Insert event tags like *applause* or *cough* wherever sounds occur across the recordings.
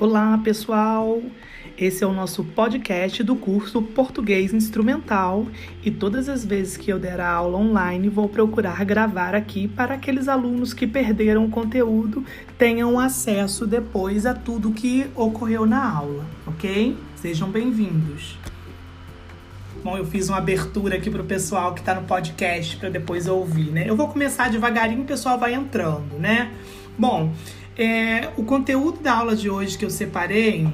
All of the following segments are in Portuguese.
Olá, pessoal! Esse é o nosso podcast do curso Português Instrumental e todas as vezes que eu der a aula online vou procurar gravar aqui para aqueles alunos que perderam o conteúdo tenham acesso depois a tudo que ocorreu na aula, ok? Sejam bem-vindos. Bom, eu fiz uma abertura aqui para o pessoal que está no podcast para depois ouvir, né? Eu vou começar devagarinho, o pessoal vai entrando, né? Bom, é, o conteúdo da aula de hoje que eu separei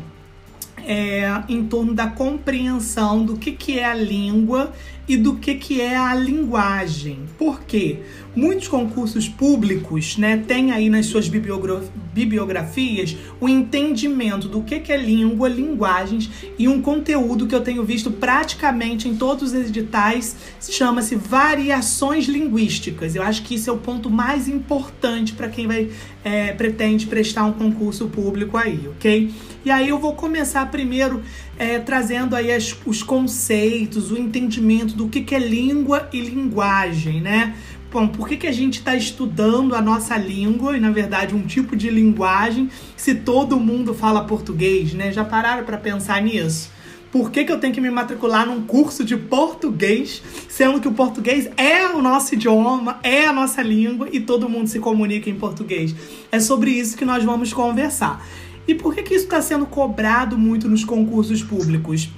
é em torno da compreensão do que, que é a língua e do que, que é a linguagem. Por quê? Muitos concursos públicos né, têm aí nas suas bibliografias o entendimento do que, que é língua, linguagens e um conteúdo que eu tenho visto praticamente em todos os editais chama-se variações linguísticas. Eu acho que isso é o ponto mais importante para quem vai é, pretende prestar um concurso público aí, ok? E aí eu vou começar primeiro é, trazendo aí as, os conceitos, o entendimento do que, que é língua e linguagem, né? Bom, por que, que a gente está estudando a nossa língua e, na verdade, um tipo de linguagem se todo mundo fala português, né? Já pararam para pensar nisso? Por que, que eu tenho que me matricular num curso de português, sendo que o português é o nosso idioma, é a nossa língua e todo mundo se comunica em português? É sobre isso que nós vamos conversar. E por que, que isso está sendo cobrado muito nos concursos públicos?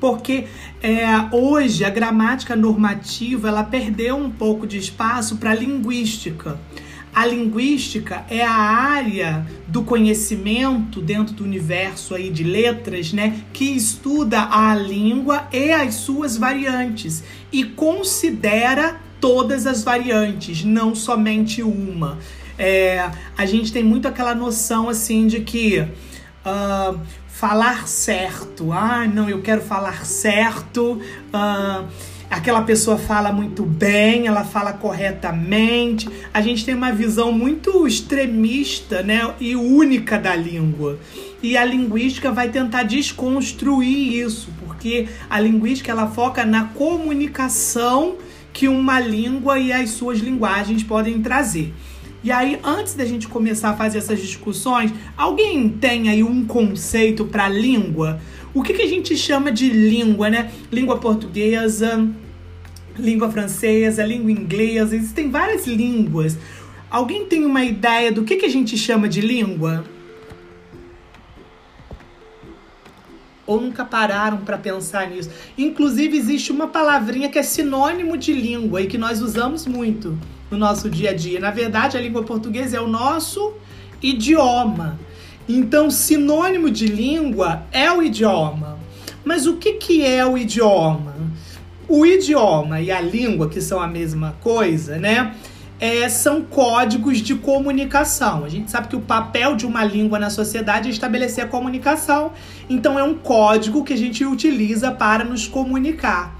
Porque é, hoje a gramática normativa ela perdeu um pouco de espaço para a linguística. A linguística é a área do conhecimento dentro do universo aí de letras, né, que estuda a língua e as suas variantes e considera todas as variantes, não somente uma. É, a gente tem muito aquela noção assim de que uh, falar certo, ah, não, eu quero falar certo. Uh, aquela pessoa fala muito bem, ela fala corretamente. A gente tem uma visão muito extremista, né, e única da língua. E a linguística vai tentar desconstruir isso, porque a linguística ela foca na comunicação que uma língua e as suas linguagens podem trazer. E aí, antes da gente começar a fazer essas discussões, alguém tem aí um conceito para língua? O que, que a gente chama de língua, né? Língua portuguesa, língua francesa, língua inglesa, existem várias línguas. Alguém tem uma ideia do que, que a gente chama de língua? Ou nunca pararam para pensar nisso? Inclusive, existe uma palavrinha que é sinônimo de língua e que nós usamos muito no nosso dia a dia. Na verdade, a língua portuguesa é o nosso idioma. Então, sinônimo de língua é o idioma. Mas o que, que é o idioma? O idioma e a língua, que são a mesma coisa, né? É, são códigos de comunicação. A gente sabe que o papel de uma língua na sociedade é estabelecer a comunicação. Então, é um código que a gente utiliza para nos comunicar.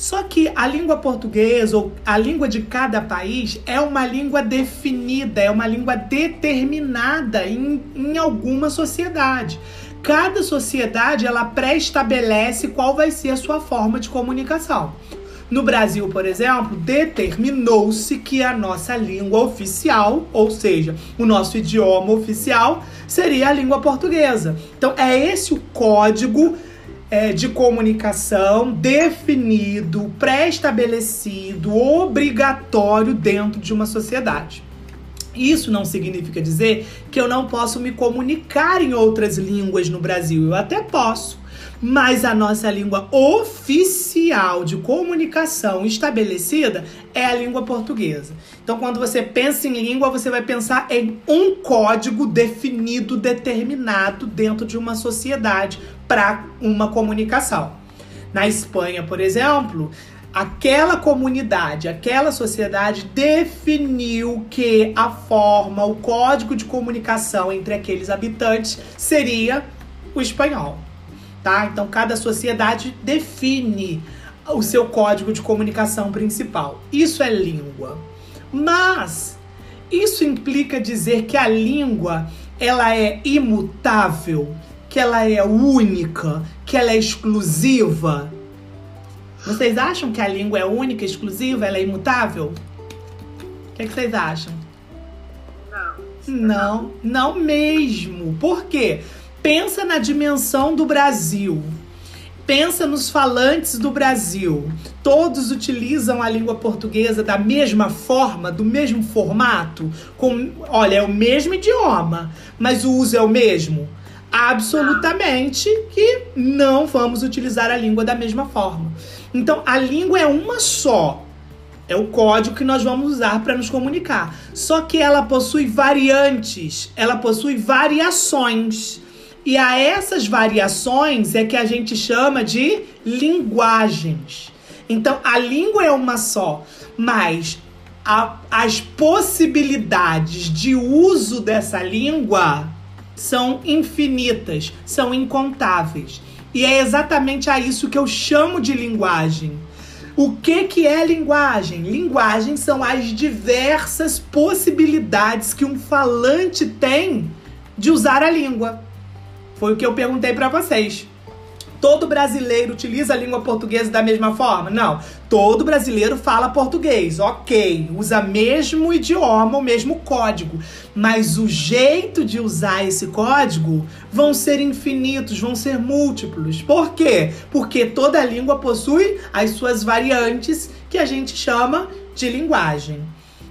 Só que a língua portuguesa ou a língua de cada país é uma língua definida, é uma língua determinada em, em alguma sociedade. Cada sociedade ela pré-estabelece qual vai ser a sua forma de comunicação. No Brasil, por exemplo, determinou-se que a nossa língua oficial, ou seja, o nosso idioma oficial, seria a língua portuguesa. Então, é esse o código é, de comunicação definido, pré-estabelecido, obrigatório dentro de uma sociedade. Isso não significa dizer que eu não posso me comunicar em outras línguas no Brasil. Eu até posso mas a nossa língua oficial de comunicação estabelecida é a língua portuguesa. Então, quando você pensa em língua, você vai pensar em um código definido, determinado dentro de uma sociedade para uma comunicação. Na Espanha, por exemplo, aquela comunidade, aquela sociedade definiu que a forma, o código de comunicação entre aqueles habitantes seria o espanhol tá? Então cada sociedade define o seu código de comunicação principal. Isso é língua. Mas isso implica dizer que a língua ela é imutável, que ela é única, que ela é exclusiva. Vocês acham que a língua é única, exclusiva, ela é imutável? O que, é que vocês acham? Não. Não, não mesmo. Por quê? Pensa na dimensão do Brasil. Pensa nos falantes do Brasil. Todos utilizam a língua portuguesa da mesma forma, do mesmo formato? Com, olha, é o mesmo idioma, mas o uso é o mesmo? Absolutamente que não vamos utilizar a língua da mesma forma. Então, a língua é uma só. É o código que nós vamos usar para nos comunicar. Só que ela possui variantes, ela possui variações. E a essas variações é que a gente chama de linguagens. Então, a língua é uma só, mas a, as possibilidades de uso dessa língua são infinitas, são incontáveis. E é exatamente a isso que eu chamo de linguagem. O que, que é linguagem? Linguagem são as diversas possibilidades que um falante tem de usar a língua. Foi o que eu perguntei para vocês. Todo brasileiro utiliza a língua portuguesa da mesma forma? Não. Todo brasileiro fala português, ok. Usa mesmo idioma, o mesmo código. Mas o jeito de usar esse código vão ser infinitos, vão ser múltiplos. Por quê? Porque toda língua possui as suas variantes que a gente chama de linguagem.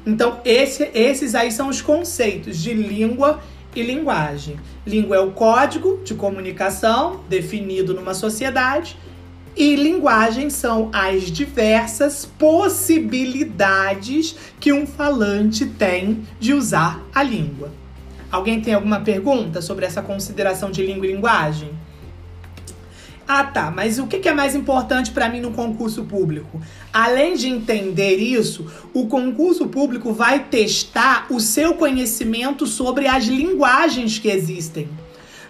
Então, esse, esses aí são os conceitos de língua e linguagem. Língua é o código de comunicação definido numa sociedade e linguagem são as diversas possibilidades que um falante tem de usar a língua. Alguém tem alguma pergunta sobre essa consideração de língua e linguagem? Ah, tá, mas o que é mais importante para mim no concurso público? Além de entender isso, o concurso público vai testar o seu conhecimento sobre as linguagens que existem.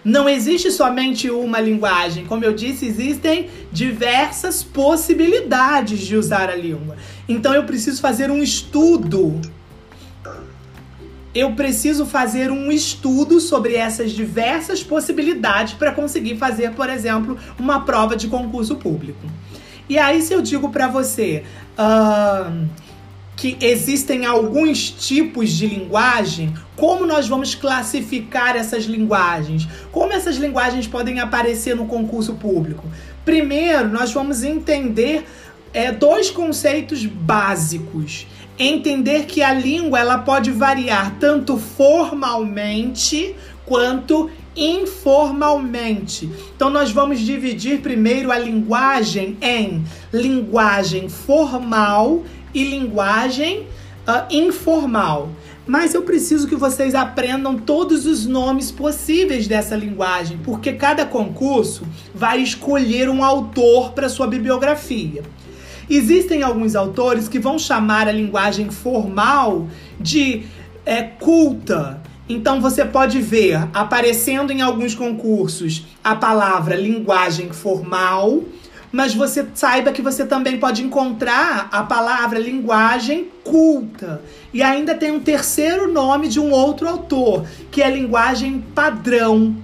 Não existe somente uma linguagem, como eu disse, existem diversas possibilidades de usar a língua. Então eu preciso fazer um estudo eu preciso fazer um estudo sobre essas diversas possibilidades para conseguir fazer, por exemplo, uma prova de concurso público. E aí, se eu digo para você uh, que existem alguns tipos de linguagem, como nós vamos classificar essas linguagens? Como essas linguagens podem aparecer no concurso público? Primeiro, nós vamos entender é, dois conceitos básicos entender que a língua ela pode variar tanto formalmente quanto informalmente. Então nós vamos dividir primeiro a linguagem em linguagem formal e linguagem uh, informal. Mas eu preciso que vocês aprendam todos os nomes possíveis dessa linguagem, porque cada concurso vai escolher um autor para sua bibliografia. Existem alguns autores que vão chamar a linguagem formal de é, culta. Então você pode ver aparecendo em alguns concursos a palavra linguagem formal, mas você saiba que você também pode encontrar a palavra linguagem culta. E ainda tem um terceiro nome de um outro autor, que é linguagem padrão.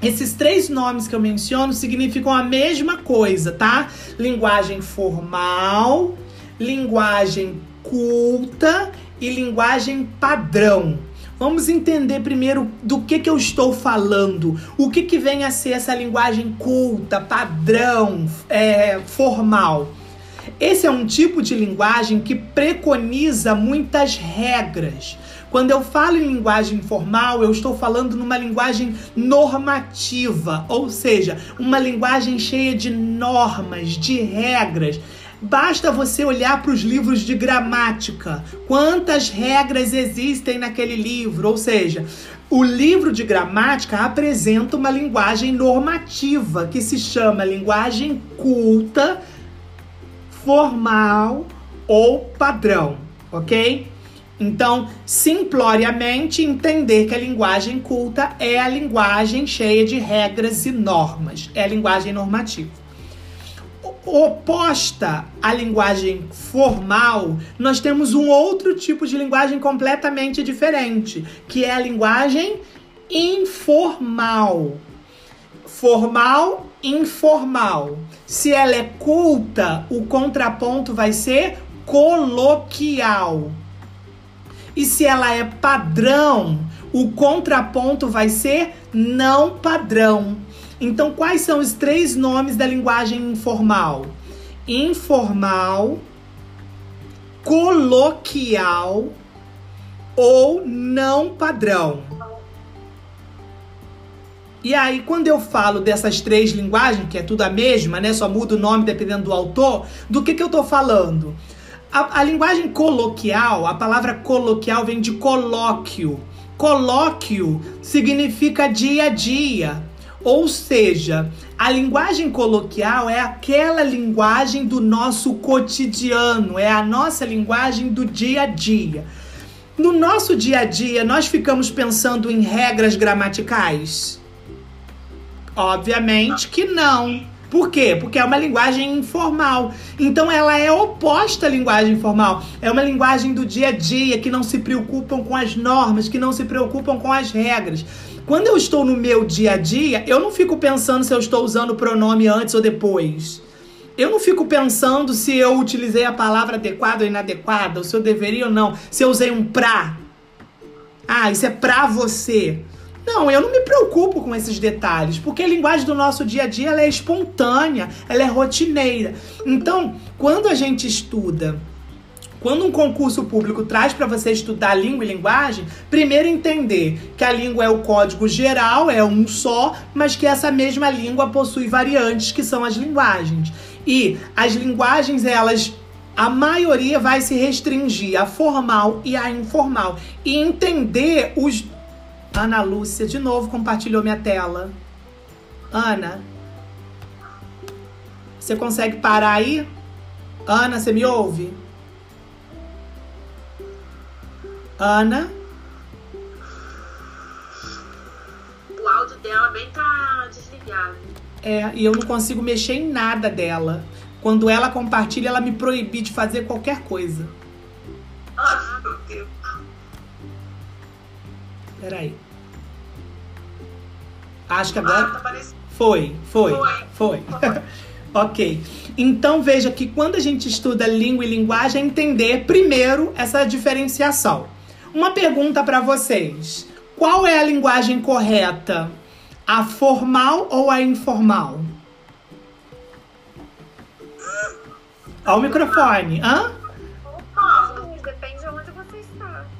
Esses três nomes que eu menciono significam a mesma coisa, tá? Linguagem formal, linguagem culta e linguagem padrão. Vamos entender primeiro do que, que eu estou falando. O que, que vem a ser essa linguagem culta, padrão, é, formal? Esse é um tipo de linguagem que preconiza muitas regras. Quando eu falo em linguagem formal, eu estou falando numa linguagem normativa, ou seja, uma linguagem cheia de normas, de regras. Basta você olhar para os livros de gramática. Quantas regras existem naquele livro? Ou seja, o livro de gramática apresenta uma linguagem normativa que se chama linguagem culta, formal ou padrão, ok? Então, simploriamente, entender que a linguagem culta é a linguagem cheia de regras e normas, é a linguagem normativa. Oposta à linguagem formal, nós temos um outro tipo de linguagem completamente diferente, que é a linguagem informal. Formal, informal. Se ela é culta, o contraponto vai ser coloquial. E se ela é padrão, o contraponto vai ser não padrão. Então, quais são os três nomes da linguagem informal? Informal, coloquial ou não padrão. E aí, quando eu falo dessas três linguagens, que é tudo a mesma, né? Só muda o nome dependendo do autor, do que, que eu tô falando? A, a linguagem coloquial, a palavra coloquial vem de colóquio. Colóquio significa dia a dia. Ou seja, a linguagem coloquial é aquela linguagem do nosso cotidiano, é a nossa linguagem do dia a dia. No nosso dia a dia, nós ficamos pensando em regras gramaticais? Obviamente que não. Por quê? Porque é uma linguagem informal. Então ela é oposta à linguagem formal. É uma linguagem do dia a dia que não se preocupam com as normas, que não se preocupam com as regras. Quando eu estou no meu dia a dia, eu não fico pensando se eu estou usando o pronome antes ou depois. Eu não fico pensando se eu utilizei a palavra adequada ou inadequada, ou se eu deveria ou não, se eu usei um pra. Ah, isso é pra você. Não, eu não me preocupo com esses detalhes, porque a linguagem do nosso dia a dia ela é espontânea, ela é rotineira. Então, quando a gente estuda quando um concurso público traz para você estudar língua e linguagem, primeiro entender que a língua é o código geral, é um só, mas que essa mesma língua possui variantes que são as linguagens. E as linguagens, elas a maioria vai se restringir a formal e a informal. E entender os. Ana Lúcia, de novo, compartilhou minha tela. Ana, você consegue parar aí? Ana, você me ouve? Ana? O áudio dela bem tá desligado. É, e eu não consigo mexer em nada dela. Quando ela compartilha, ela me proíbe de fazer qualquer coisa. Ah, meu Deus. Peraí. Acho que agora. Ah, tá. Foi, foi, Foi. foi. *laughs* ok. Então veja que quando a gente estuda língua e linguagem, é entender primeiro essa diferenciação. Uma pergunta para vocês: qual é a linguagem correta? A formal ou a informal? Ao microfone. Hã? Depende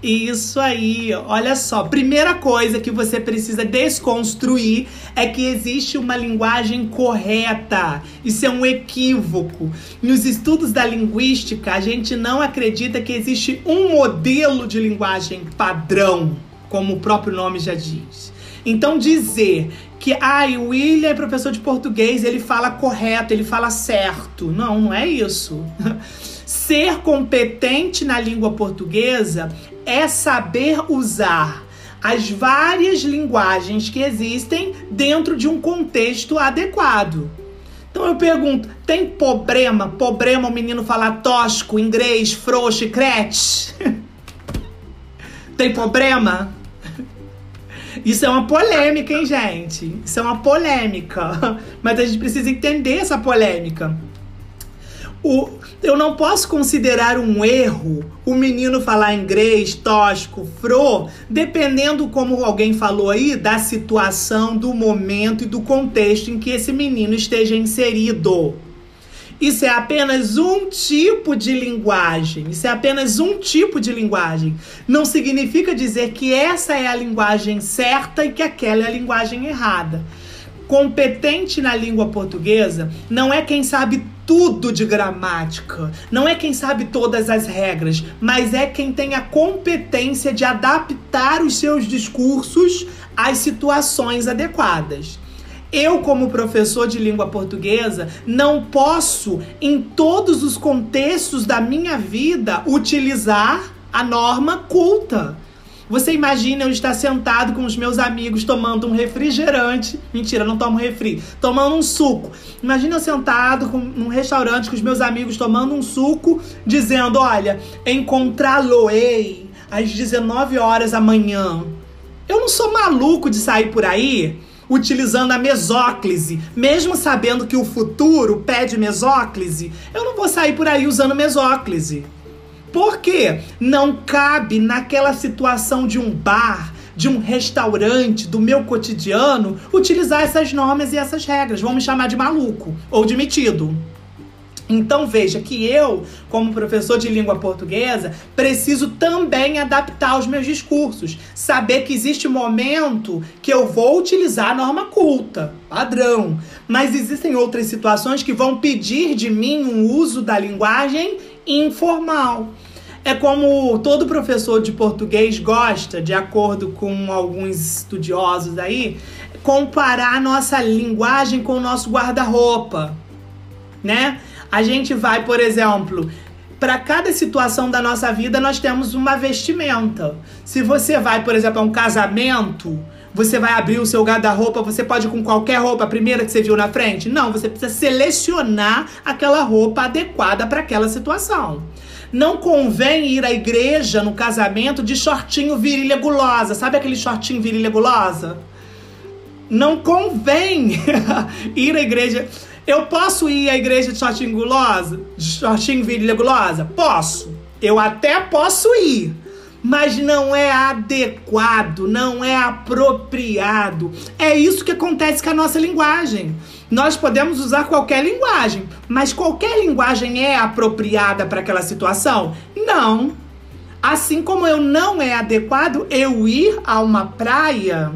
Isso aí, olha só. Primeira coisa que você precisa desconstruir é que existe uma linguagem correta. Isso é um equívoco. Nos estudos da linguística, a gente não acredita que existe um modelo de linguagem padrão, como o próprio nome já diz. Então dizer que ai, o William é professor de português, ele fala correto, ele fala certo. Não, não é isso. *laughs* Ser competente na língua portuguesa é saber usar as várias linguagens que existem dentro de um contexto adequado. Então eu pergunto, tem problema? Problema o menino falar tosco, inglês, frouxo e crete? *laughs* tem problema? Isso é uma polêmica, hein, gente? Isso é uma polêmica. *laughs* Mas a gente precisa entender essa polêmica. O, eu não posso considerar um erro o menino falar inglês, tosco, fro, dependendo, como alguém falou aí, da situação, do momento e do contexto em que esse menino esteja inserido. Isso é apenas um tipo de linguagem. Isso é apenas um tipo de linguagem. Não significa dizer que essa é a linguagem certa e que aquela é a linguagem errada. Competente na língua portuguesa não é quem sabe tudo de gramática, não é quem sabe todas as regras, mas é quem tem a competência de adaptar os seus discursos às situações adequadas. Eu, como professor de língua portuguesa, não posso, em todos os contextos da minha vida, utilizar a norma culta. Você imagina eu estar sentado com os meus amigos tomando um refrigerante. Mentira, não tomo refri. Tomando um suco. Imagina eu sentado com, num restaurante com os meus amigos tomando um suco, dizendo: Olha, encontrá-lo-ei às 19 horas amanhã. Eu não sou maluco de sair por aí utilizando a mesóclise, mesmo sabendo que o futuro pede mesóclise. Eu não vou sair por aí usando mesóclise. Por quê? Não cabe naquela situação de um bar, de um restaurante, do meu cotidiano, utilizar essas normas e essas regras. Vão me chamar de maluco ou de metido. Então veja que eu, como professor de língua portuguesa, preciso também adaptar os meus discursos, saber que existe momento que eu vou utilizar a norma culta, padrão, mas existem outras situações que vão pedir de mim um uso da linguagem informal. É como todo professor de português gosta, de acordo com alguns estudiosos aí, comparar a nossa linguagem com o nosso guarda-roupa, né? A gente vai, por exemplo, para cada situação da nossa vida nós temos uma vestimenta. Se você vai, por exemplo, a um casamento, você vai abrir o seu guarda-roupa, você pode ir com qualquer roupa, a primeira que você viu na frente? Não, você precisa selecionar aquela roupa adequada para aquela situação. Não convém ir à igreja no casamento de shortinho virilha gulosa. Sabe aquele shortinho virilha gulosa? Não convém *laughs* ir à igreja eu posso ir à igreja de shortinho gulosa? De shortinho virilha gulosa? Posso. Eu até posso ir. Mas não é adequado, não é apropriado. É isso que acontece com a nossa linguagem. Nós podemos usar qualquer linguagem, mas qualquer linguagem é apropriada para aquela situação? Não. Assim como eu não é adequado eu ir a uma praia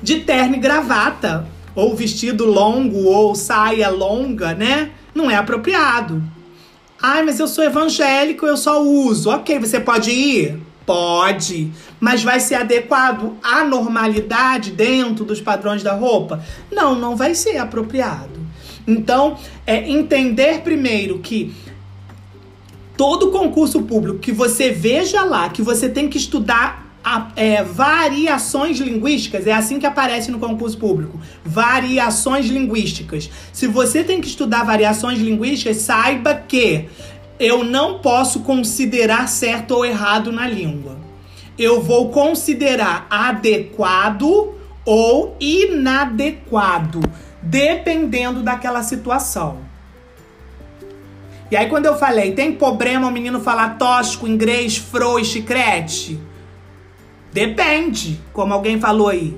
de terno e gravata ou vestido longo ou saia longa, né? Não é apropriado. Ai, mas eu sou evangélico, eu só uso. Ok, você pode ir? Pode. Mas vai ser adequado à normalidade dentro dos padrões da roupa? Não, não vai ser apropriado. Então, é entender primeiro que todo concurso público que você veja lá, que você tem que estudar é, variações linguísticas, é assim que aparece no concurso público. Variações linguísticas. Se você tem que estudar variações linguísticas, saiba que eu não posso considerar certo ou errado na língua. Eu vou considerar adequado ou inadequado, dependendo daquela situação. E aí, quando eu falei, tem problema o menino falar tosco, inglês, fro e chicrete? Depende, como alguém falou aí.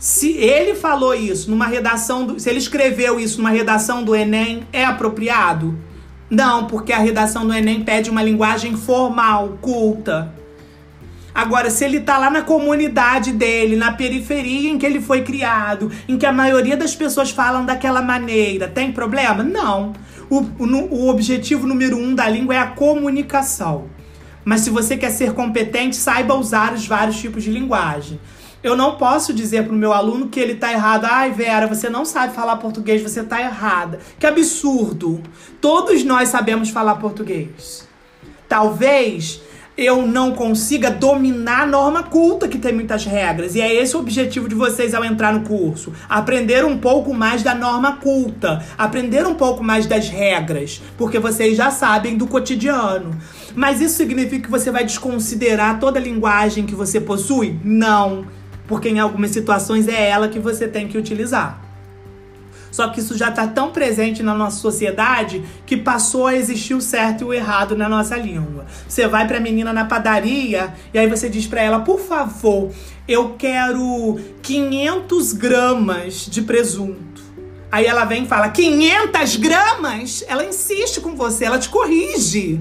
Se ele falou isso numa redação, do, se ele escreveu isso numa redação do Enem, é apropriado? Não, porque a redação do Enem pede uma linguagem formal, culta. Agora, se ele tá lá na comunidade dele, na periferia em que ele foi criado, em que a maioria das pessoas falam daquela maneira, tem problema? Não. O, o, o objetivo número um da língua é a comunicação. Mas se você quer ser competente, saiba usar os vários tipos de linguagem. Eu não posso dizer para o meu aluno que ele está errado. Ai, Vera, você não sabe falar português, você está errada. Que absurdo! Todos nós sabemos falar português. Talvez eu não consiga dominar a norma culta que tem muitas regras. E é esse o objetivo de vocês ao entrar no curso. Aprender um pouco mais da norma culta, aprender um pouco mais das regras, porque vocês já sabem do cotidiano. Mas isso significa que você vai desconsiderar toda a linguagem que você possui? Não, porque em algumas situações é ela que você tem que utilizar. Só que isso já está tão presente na nossa sociedade que passou a existir o certo e o errado na nossa língua. Você vai para a menina na padaria e aí você diz para ela, por favor, eu quero 500 gramas de presunto. Aí ela vem e fala, 500 gramas? Ela insiste com você, ela te corrige.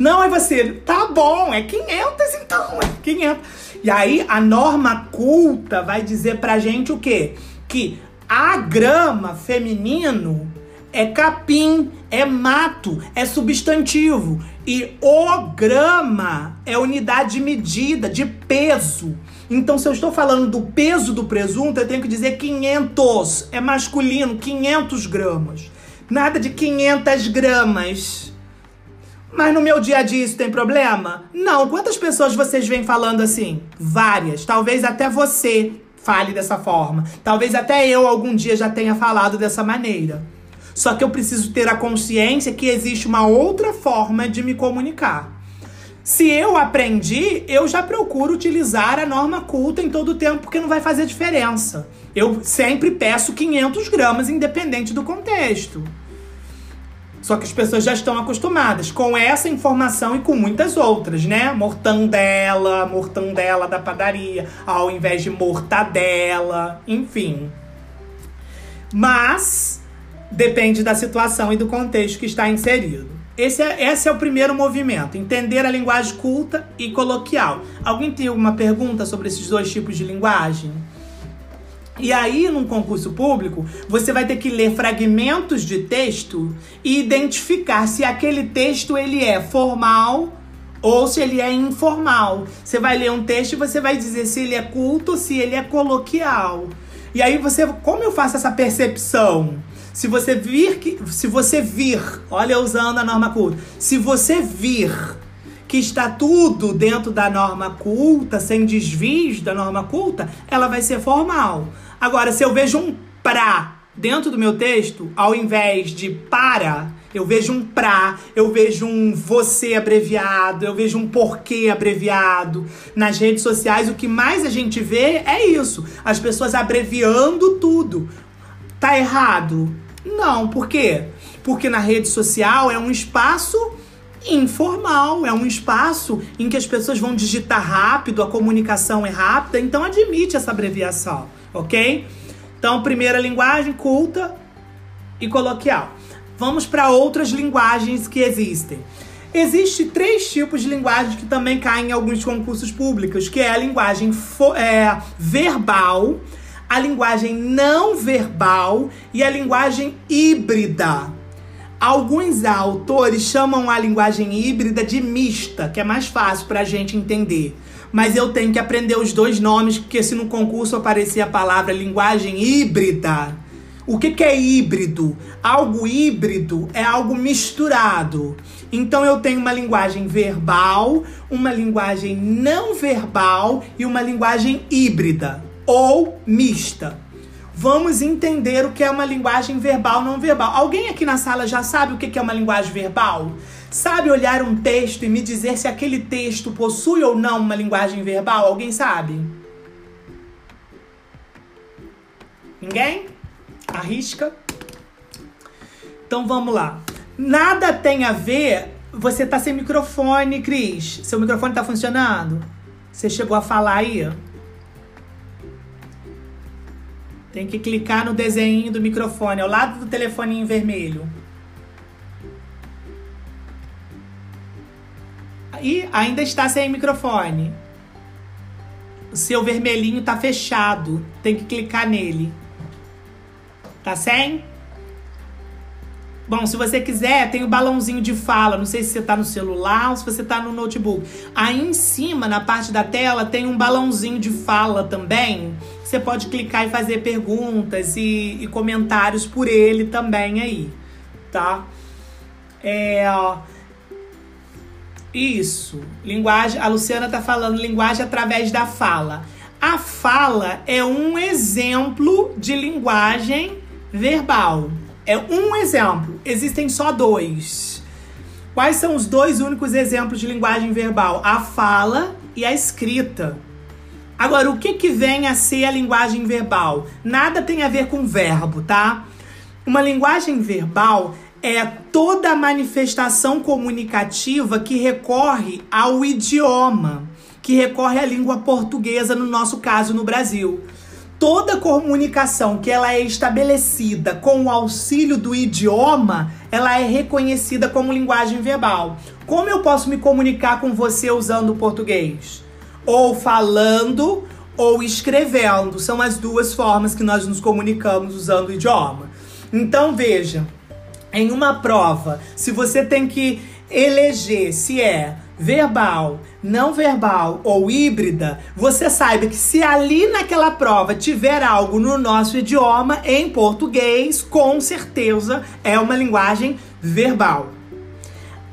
Não, é você, tá bom, é 500 então, é 500. E aí a norma culta vai dizer pra gente o quê? Que a grama feminino é capim, é mato, é substantivo. E o grama é unidade de medida, de peso. Então, se eu estou falando do peso do presunto, eu tenho que dizer 500. É masculino, 500 gramas. Nada de 500 gramas. Mas no meu dia a dia isso tem problema? Não. Quantas pessoas vocês vêm falando assim? Várias. Talvez até você fale dessa forma. Talvez até eu algum dia já tenha falado dessa maneira. Só que eu preciso ter a consciência que existe uma outra forma de me comunicar. Se eu aprendi, eu já procuro utilizar a norma culta em todo o tempo, porque não vai fazer diferença. Eu sempre peço 500 gramas, independente do contexto. Só que as pessoas já estão acostumadas com essa informação e com muitas outras, né? Mortandela, mortandela da padaria, ao invés de mortadela, enfim. Mas depende da situação e do contexto que está inserido. Esse é, esse é o primeiro movimento, entender a linguagem culta e coloquial. Alguém tem alguma pergunta sobre esses dois tipos de linguagem? E aí, num concurso público, você vai ter que ler fragmentos de texto e identificar se aquele texto ele é formal ou se ele é informal. Você vai ler um texto e você vai dizer se ele é culto se ele é coloquial. E aí você, como eu faço essa percepção? Se você vir que, se você vir, olha usando a norma culta, se você vir que está tudo dentro da norma culta, sem desvios da norma culta, ela vai ser formal. Agora, se eu vejo um pra dentro do meu texto, ao invés de para, eu vejo um pra, eu vejo um você abreviado, eu vejo um porquê abreviado. Nas redes sociais, o que mais a gente vê é isso: as pessoas abreviando tudo. Tá errado? Não, por quê? Porque na rede social é um espaço informal, é um espaço em que as pessoas vão digitar rápido, a comunicação é rápida, então admite essa abreviação, ok? Então, primeira linguagem culta e coloquial. Vamos para outras linguagens que existem. Existem três tipos de linguagem que também caem em alguns concursos públicos, que é a linguagem é, verbal, a linguagem não verbal e a linguagem híbrida. Alguns autores chamam a linguagem híbrida de mista, que é mais fácil para a gente entender. Mas eu tenho que aprender os dois nomes, porque se no concurso aparecer a palavra linguagem híbrida, o que, que é híbrido? Algo híbrido é algo misturado. Então eu tenho uma linguagem verbal, uma linguagem não verbal e uma linguagem híbrida ou mista. Vamos entender o que é uma linguagem verbal não verbal. Alguém aqui na sala já sabe o que é uma linguagem verbal? Sabe olhar um texto e me dizer se aquele texto possui ou não uma linguagem verbal? Alguém sabe? Ninguém? Arrisca? Então vamos lá. Nada tem a ver. Você tá sem microfone, Cris. Seu microfone tá funcionando? Você chegou a falar aí? Tem que clicar no desenho do microfone, ao lado do telefoninho vermelho. E ainda está sem microfone. O seu vermelhinho está fechado. Tem que clicar nele. Tá sem? Bom, se você quiser, tem o balãozinho de fala. Não sei se você está no celular ou se você está no notebook. Aí em cima, na parte da tela, tem um balãozinho de fala também. Você pode clicar e fazer perguntas e, e comentários por ele também aí, tá? É, isso. Linguagem. A Luciana tá falando linguagem através da fala. A fala é um exemplo de linguagem verbal. É um exemplo. Existem só dois. Quais são os dois únicos exemplos de linguagem verbal? A fala e a escrita. Agora, o que, que vem a ser a linguagem verbal? Nada tem a ver com verbo, tá? Uma linguagem verbal é toda manifestação comunicativa que recorre ao idioma, que recorre à língua portuguesa, no nosso caso, no Brasil toda comunicação que ela é estabelecida com o auxílio do idioma, ela é reconhecida como linguagem verbal. Como eu posso me comunicar com você usando o português? Ou falando ou escrevendo. São as duas formas que nós nos comunicamos usando o idioma. Então veja, em uma prova, se você tem que eleger se é verbal, não verbal ou híbrida, você saiba que se ali naquela prova tiver algo no nosso idioma, em português, com certeza é uma linguagem verbal.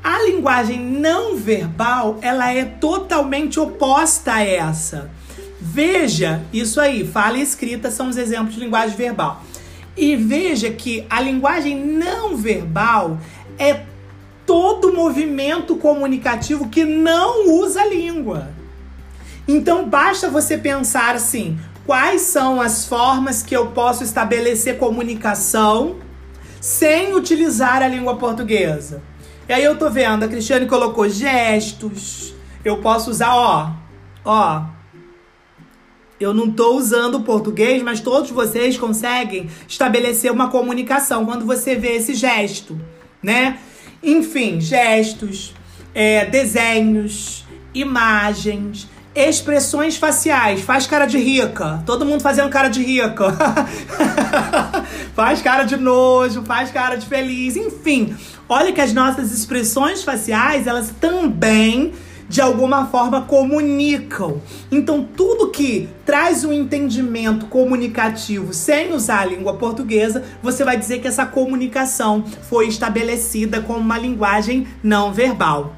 A linguagem não verbal, ela é totalmente oposta a essa. Veja isso aí, fala e escrita são os exemplos de linguagem verbal. E veja que a linguagem não verbal é todo movimento comunicativo que não usa a língua. Então basta você pensar assim: quais são as formas que eu posso estabelecer comunicação sem utilizar a língua portuguesa. E aí eu tô vendo, a Cristiane colocou gestos. Eu posso usar, ó, ó. Eu não tô usando o português, mas todos vocês conseguem estabelecer uma comunicação quando você vê esse gesto, né? Enfim, gestos, é, desenhos, imagens, expressões faciais. Faz cara de rica. Todo mundo fazendo cara de rica. *laughs* faz cara de nojo, faz cara de feliz. Enfim, olha que as nossas expressões faciais, elas também de alguma forma comunicam. Então, tudo que traz um entendimento comunicativo sem usar a língua portuguesa, você vai dizer que essa comunicação foi estabelecida como uma linguagem não verbal.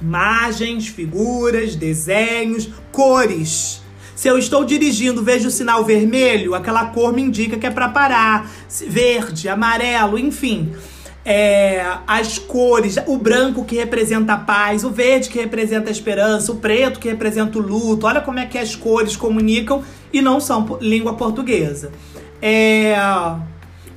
Imagens, figuras, desenhos, cores. Se eu estou dirigindo, vejo o sinal vermelho, aquela cor me indica que é para parar. Verde, amarelo, enfim. É, as cores, o branco que representa a paz, o verde que representa a esperança, o preto que representa o luto. Olha como é que as cores comunicam e não são língua portuguesa. É,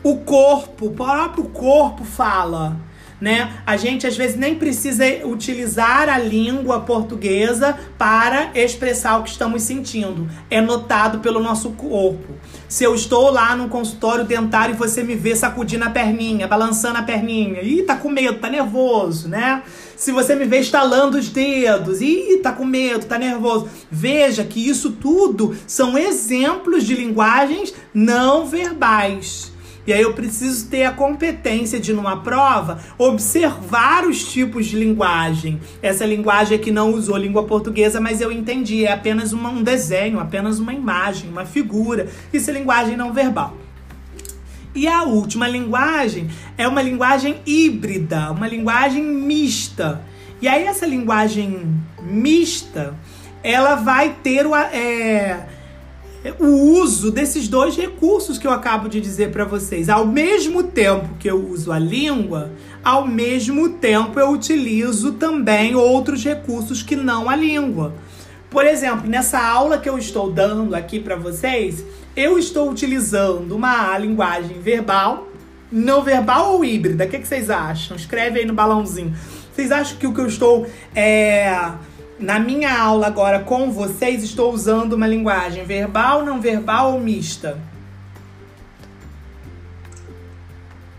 o corpo, o próprio corpo fala né? A gente às vezes nem precisa utilizar a língua portuguesa para expressar o que estamos sentindo. É notado pelo nosso corpo. Se eu estou lá no consultório dentário e você me vê sacudindo a perninha, balançando a perninha, ih, tá com medo, tá nervoso, né? Se você me vê estalando os dedos, ih, tá com medo, tá nervoso. Veja que isso tudo são exemplos de linguagens não verbais. E aí eu preciso ter a competência de, numa prova, observar os tipos de linguagem. Essa linguagem aqui não usou língua portuguesa, mas eu entendi. É apenas uma, um desenho, apenas uma imagem, uma figura. Isso é linguagem não verbal. E a última linguagem é uma linguagem híbrida, uma linguagem mista. E aí essa linguagem mista, ela vai ter o, é, o uso desses dois recursos que eu acabo de dizer para vocês. Ao mesmo tempo que eu uso a língua, ao mesmo tempo eu utilizo também outros recursos que não a língua. Por exemplo, nessa aula que eu estou dando aqui para vocês, eu estou utilizando uma linguagem verbal, não verbal ou híbrida. O que, que vocês acham? Escreve aí no balãozinho. Vocês acham que o que eu estou é, na minha aula agora com vocês, estou usando uma linguagem verbal, não verbal ou mista?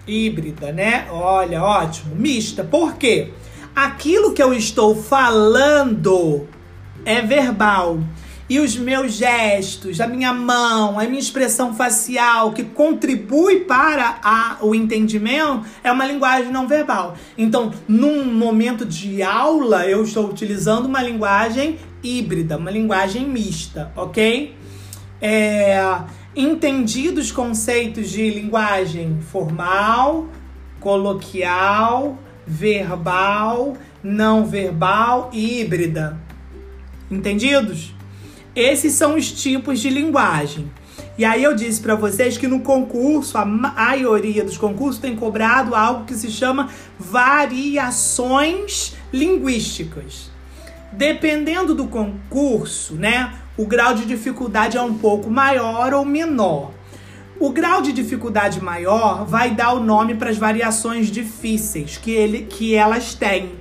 Híbrida, né? Olha, ótimo. Mista. Por quê? Aquilo que eu estou falando é verbal e os meus gestos, a minha mão, a minha expressão facial que contribui para a, o entendimento é uma linguagem não verbal. Então, num momento de aula, eu estou utilizando uma linguagem híbrida, uma linguagem mista, ok? É, entendidos conceitos de linguagem formal, coloquial, verbal, não verbal e híbrida. Entendidos? Esses são os tipos de linguagem. E aí eu disse para vocês que no concurso, a maioria dos concursos tem cobrado algo que se chama variações linguísticas. Dependendo do concurso, né, o grau de dificuldade é um pouco maior ou menor. O grau de dificuldade maior vai dar o nome para as variações difíceis que, ele, que elas têm.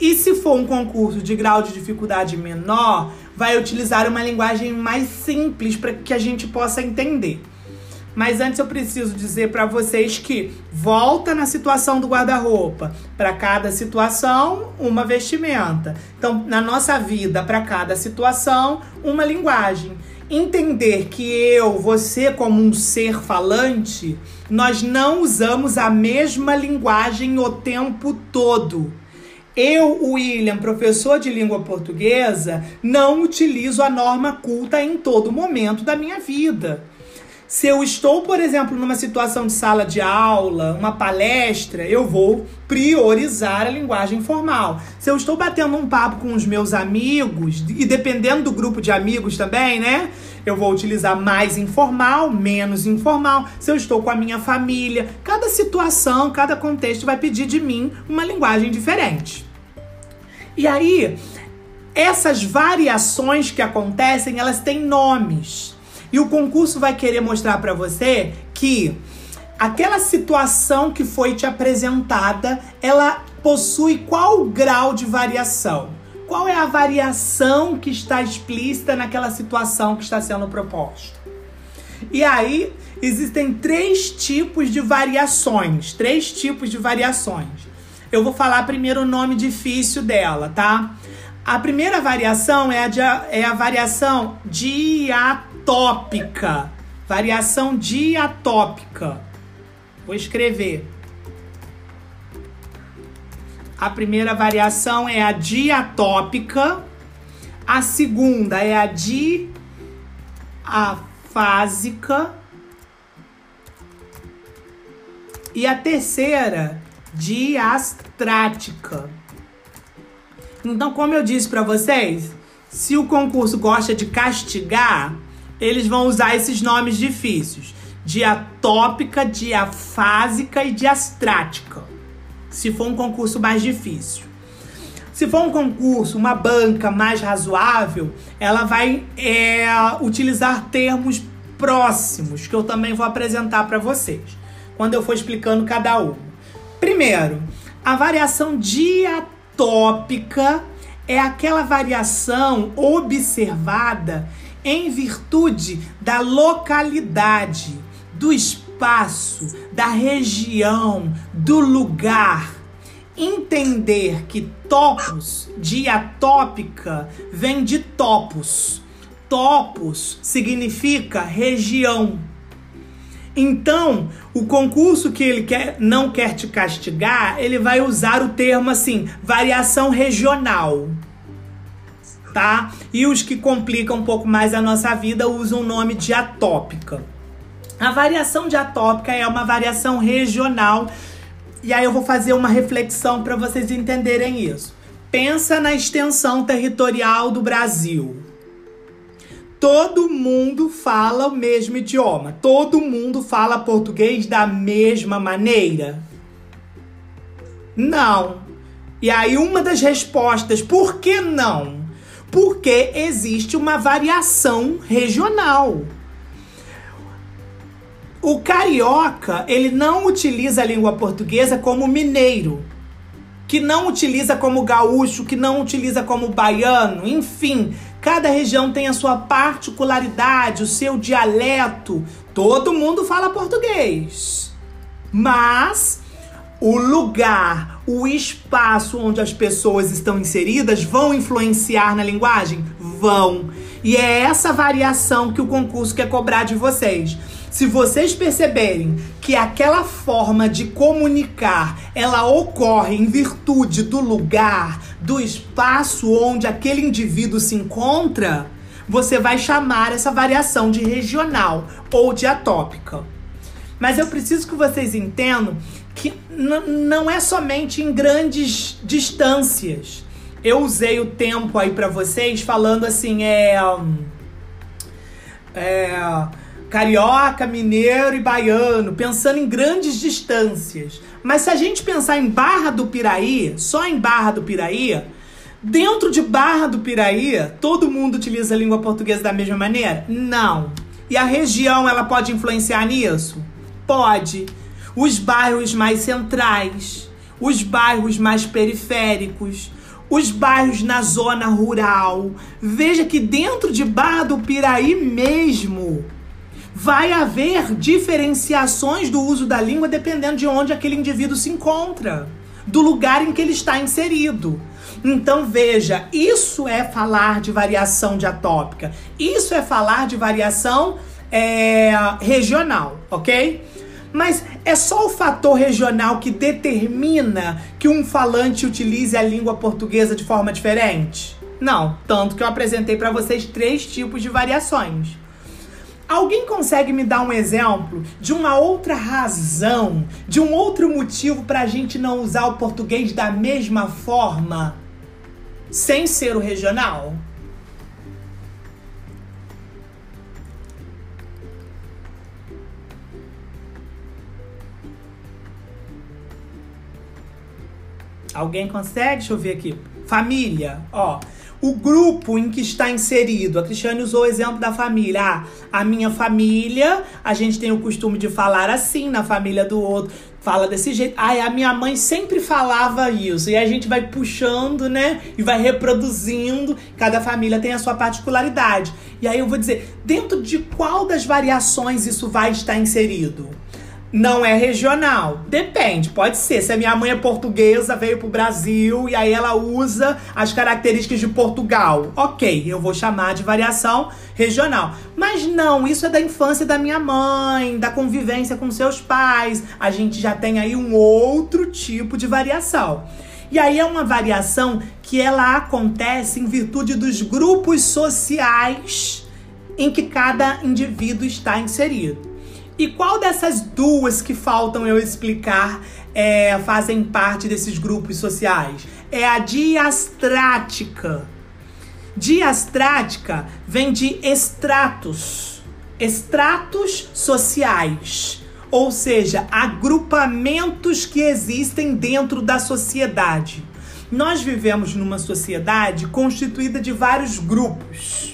E se for um concurso de grau de dificuldade menor, vai utilizar uma linguagem mais simples para que a gente possa entender. Mas antes eu preciso dizer para vocês que volta na situação do guarda-roupa. Para cada situação, uma vestimenta. Então, na nossa vida, para cada situação, uma linguagem. Entender que eu, você, como um ser falante, nós não usamos a mesma linguagem o tempo todo. Eu, William, professor de língua portuguesa, não utilizo a norma culta em todo momento da minha vida. Se eu estou, por exemplo, numa situação de sala de aula, uma palestra, eu vou priorizar a linguagem formal. Se eu estou batendo um papo com os meus amigos, e dependendo do grupo de amigos também, né? Eu vou utilizar mais informal, menos informal. Se eu estou com a minha família, cada situação, cada contexto vai pedir de mim uma linguagem diferente. E aí, essas variações que acontecem, elas têm nomes. E o concurso vai querer mostrar para você que aquela situação que foi te apresentada, ela possui qual grau de variação? Qual é a variação que está explícita naquela situação que está sendo proposta? E aí existem três tipos de variações, três tipos de variações. Eu vou falar primeiro o nome difícil dela, tá? A primeira variação é a, de, é a variação diatópica. Variação diatópica. Vou escrever. A primeira variação é a diatópica. A segunda é a diafásica. E a terceira, diastrática. Então, como eu disse para vocês, se o concurso gosta de castigar, eles vão usar esses nomes difíceis: diatópica, diafásica e diastrática. Se for um concurso mais difícil. Se for um concurso, uma banca mais razoável, ela vai é, utilizar termos próximos que eu também vou apresentar para vocês quando eu for explicando cada um. Primeiro, a variação diatópica tópica é aquela variação observada em virtude da localidade, do espaço, da região, do lugar. Entender que topos, diatópica, vem de topos. Topos significa região então, o concurso que ele quer, não quer te castigar, ele vai usar o termo assim, variação regional. Tá? E os que complicam um pouco mais a nossa vida usam o nome de atópica. A variação de atópica é uma variação regional. E aí eu vou fazer uma reflexão para vocês entenderem isso. Pensa na extensão territorial do Brasil todo mundo fala o mesmo idioma. Todo mundo fala português da mesma maneira? Não. E aí, uma das respostas, por que não? Porque existe uma variação regional. O carioca, ele não utiliza a língua portuguesa como mineiro, que não utiliza como gaúcho, que não utiliza como baiano, enfim, Cada região tem a sua particularidade, o seu dialeto. Todo mundo fala português. Mas o lugar, o espaço onde as pessoas estão inseridas vão influenciar na linguagem? Vão. E é essa variação que o concurso quer cobrar de vocês. Se vocês perceberem que aquela forma de comunicar, ela ocorre em virtude do lugar, do espaço onde aquele indivíduo se encontra, você vai chamar essa variação de regional ou de atópica. Mas eu preciso que vocês entendam que não é somente em grandes distâncias. Eu usei o tempo aí para vocês falando assim, é, é carioca, mineiro e baiano, pensando em grandes distâncias. Mas se a gente pensar em Barra do Piraí, só em Barra do Piraí, dentro de Barra do Piraí, todo mundo utiliza a língua portuguesa da mesma maneira? Não. E a região, ela pode influenciar nisso? Pode. Os bairros mais centrais, os bairros mais periféricos, os bairros na zona rural. Veja que dentro de Barra do Piraí mesmo, vai haver diferenciações do uso da língua dependendo de onde aquele indivíduo se encontra, do lugar em que ele está inserido. Então veja, isso é falar de variação diatópica, isso é falar de variação é, regional, ok? Mas é só o fator regional que determina que um falante utilize a língua portuguesa de forma diferente? Não, tanto que eu apresentei para vocês três tipos de variações. Alguém consegue me dar um exemplo de uma outra razão, de um outro motivo para a gente não usar o português da mesma forma, sem ser o regional? Alguém consegue? Deixa eu ver aqui. Família, ó. O grupo em que está inserido. A Cristiane usou o exemplo da família. Ah, a minha família, a gente tem o costume de falar assim, na família do outro fala desse jeito. Ai, a minha mãe sempre falava isso. E a gente vai puxando, né? E vai reproduzindo. Cada família tem a sua particularidade. E aí eu vou dizer, dentro de qual das variações isso vai estar inserido? Não é regional. Depende, pode ser. Se a minha mãe é portuguesa, veio pro Brasil e aí ela usa as características de Portugal. Ok, eu vou chamar de variação regional. Mas não, isso é da infância da minha mãe, da convivência com seus pais. A gente já tem aí um outro tipo de variação. E aí é uma variação que ela acontece em virtude dos grupos sociais em que cada indivíduo está inserido. E qual dessas duas que faltam eu explicar é, fazem parte desses grupos sociais? É a diastrática. Diastrática vem de estratos, estratos sociais, ou seja, agrupamentos que existem dentro da sociedade. Nós vivemos numa sociedade constituída de vários grupos.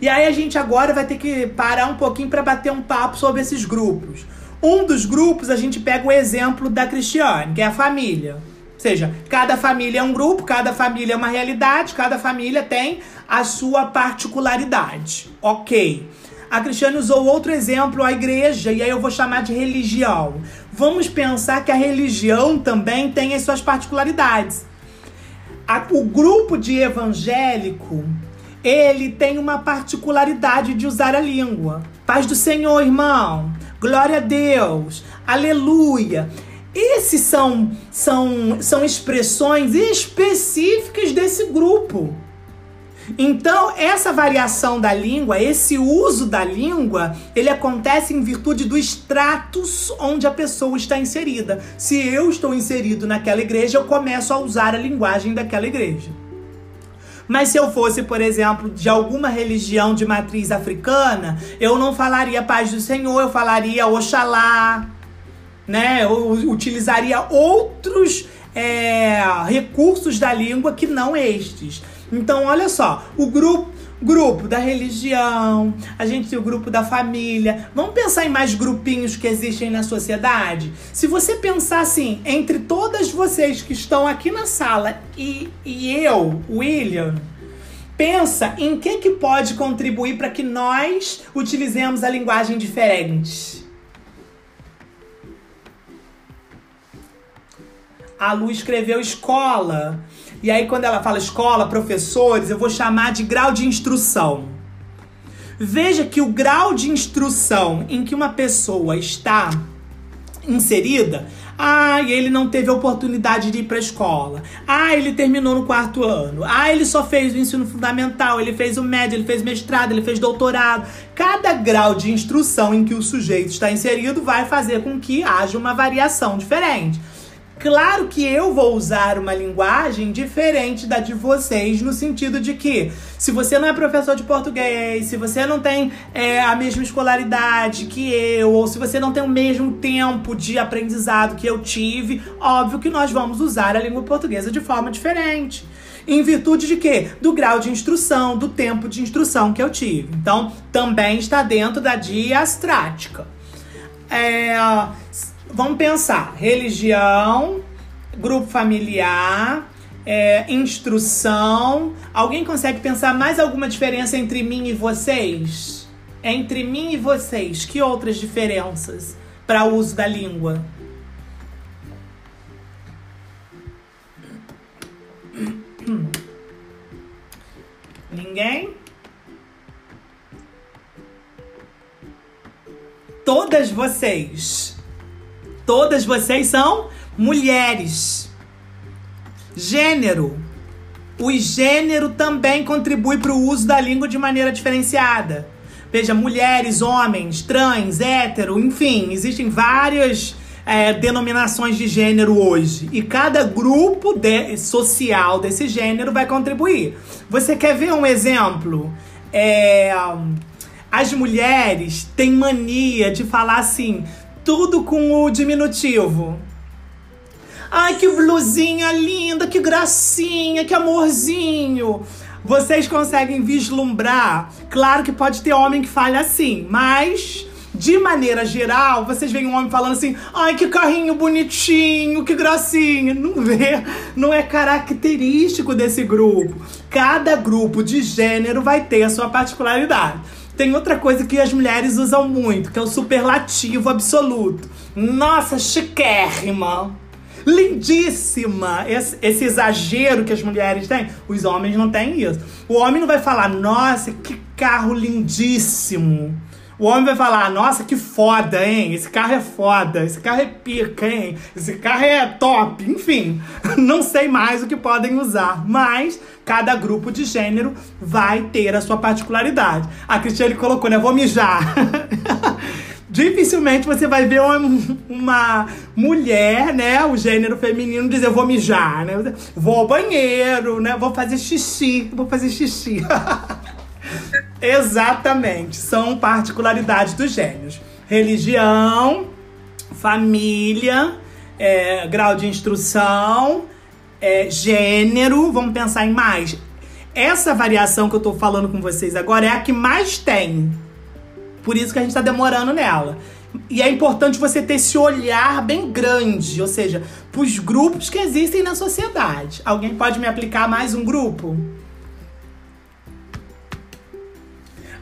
E aí a gente agora vai ter que parar um pouquinho para bater um papo sobre esses grupos. Um dos grupos a gente pega o exemplo da Cristiane, que é a família. Ou seja, cada família é um grupo, cada família é uma realidade, cada família tem a sua particularidade. Ok. A Cristiane usou outro exemplo, a igreja, e aí eu vou chamar de religião. Vamos pensar que a religião também tem as suas particularidades. o grupo de evangélico ele tem uma particularidade de usar a língua. Paz do Senhor, irmão. Glória a Deus. Aleluia. Esses são, são, são expressões específicas desse grupo. Então, essa variação da língua, esse uso da língua, ele acontece em virtude do status onde a pessoa está inserida. Se eu estou inserido naquela igreja, eu começo a usar a linguagem daquela igreja. Mas se eu fosse, por exemplo, de alguma religião de matriz africana, eu não falaria paz do Senhor, eu falaria Oxalá, né? Eu utilizaria outros é, recursos da língua que não estes. Então, olha só, o grupo grupo da religião, a gente tem o grupo da família. Vamos pensar em mais grupinhos que existem na sociedade? Se você pensar assim, entre todas vocês que estão aqui na sala e, e eu, William, pensa em que que pode contribuir para que nós utilizemos a linguagem diferente. A Lu escreveu escola. E aí, quando ela fala escola, professores, eu vou chamar de grau de instrução. Veja que o grau de instrução em que uma pessoa está inserida, ah, ele não teve oportunidade de ir para a escola. Ah, ele terminou no quarto ano. Ah, ele só fez o ensino fundamental, ele fez o médio, ele fez mestrado, ele fez doutorado. Cada grau de instrução em que o sujeito está inserido vai fazer com que haja uma variação diferente. Claro que eu vou usar uma linguagem diferente da de vocês, no sentido de que, se você não é professor de português, se você não tem é, a mesma escolaridade que eu, ou se você não tem o mesmo tempo de aprendizado que eu tive, óbvio que nós vamos usar a língua portuguesa de forma diferente. Em virtude de quê? Do grau de instrução, do tempo de instrução que eu tive. Então, também está dentro da diastrática. É, Vamos pensar: religião, grupo familiar, é, instrução. Alguém consegue pensar mais alguma diferença entre mim e vocês? Entre mim e vocês, que outras diferenças para o uso da língua? Ninguém? Todas vocês Todas vocês são mulheres. Gênero. O gênero também contribui para o uso da língua de maneira diferenciada. Veja, mulheres, homens, trans, hétero, enfim, existem várias é, denominações de gênero hoje. E cada grupo de, social desse gênero vai contribuir. Você quer ver um exemplo? É, as mulheres têm mania de falar assim: tudo com o diminutivo. Ai, que blusinha linda, que gracinha, que amorzinho. Vocês conseguem vislumbrar? Claro que pode ter homem que fale assim, mas de maneira geral, vocês veem um homem falando assim: ai, que carrinho bonitinho, que gracinha. Não vê, não é característico desse grupo. Cada grupo de gênero vai ter a sua particularidade. Tem outra coisa que as mulheres usam muito, que é o superlativo absoluto. Nossa, chiquérrima. Lindíssima! Esse, esse, exagero que as mulheres têm, os homens não têm isso. O homem não vai falar, nossa, que carro lindíssimo. O homem vai falar, nossa, que foda, hein? Esse carro é foda, esse carro é pica, hein? Esse carro é top. Enfim, *laughs* não sei mais o que podem usar, mas cada grupo de gênero vai ter a sua particularidade. A Cristiane colocou, né? Vou mijar. *laughs* Dificilmente você vai ver uma, uma, mulher, né? O gênero feminino dizer vou mijar, né? Vou ao banheiro, né? Vou fazer xixi, vou fazer xixi. *laughs* *laughs* Exatamente. São particularidades dos gênios. Religião, família, é, grau de instrução, é, gênero. Vamos pensar em mais. Essa variação que eu tô falando com vocês agora é a que mais tem. Por isso que a gente tá demorando nela. E é importante você ter esse olhar bem grande, ou seja, para os grupos que existem na sociedade. Alguém pode me aplicar mais um grupo?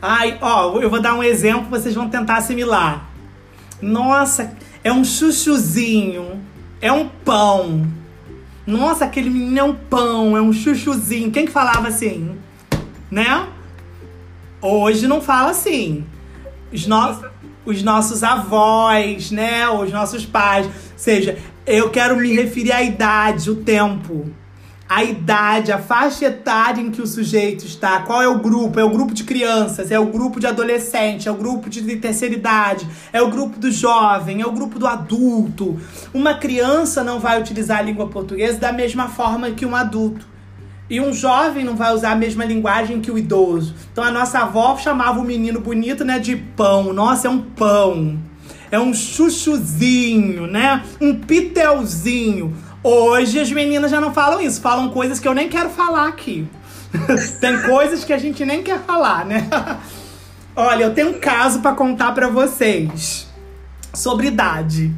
Ai, ó, eu vou dar um exemplo, vocês vão tentar assimilar. Nossa, é um chuchuzinho. É um pão. Nossa, aquele menino é um pão, é um chuchuzinho. Quem que falava assim? Né? Hoje não fala assim. Os, no... os nossos avós, né? Os nossos pais. Ou seja, eu quero me referir à idade, o tempo a idade, a faixa etária em que o sujeito está, qual é o grupo, é o grupo de crianças, é o grupo de adolescente, é o grupo de terceira idade, é o grupo do jovem, é o grupo do adulto. Uma criança não vai utilizar a língua portuguesa da mesma forma que um adulto. E um jovem não vai usar a mesma linguagem que o idoso. Então a nossa avó chamava o menino bonito, né, de pão. Nossa, é um pão. É um chuchuzinho, né? Um pitelzinho. Hoje as meninas já não falam isso, falam coisas que eu nem quero falar aqui. *laughs* Tem coisas que a gente nem quer falar, né? *laughs* Olha, eu tenho um caso para contar para vocês sobre idade.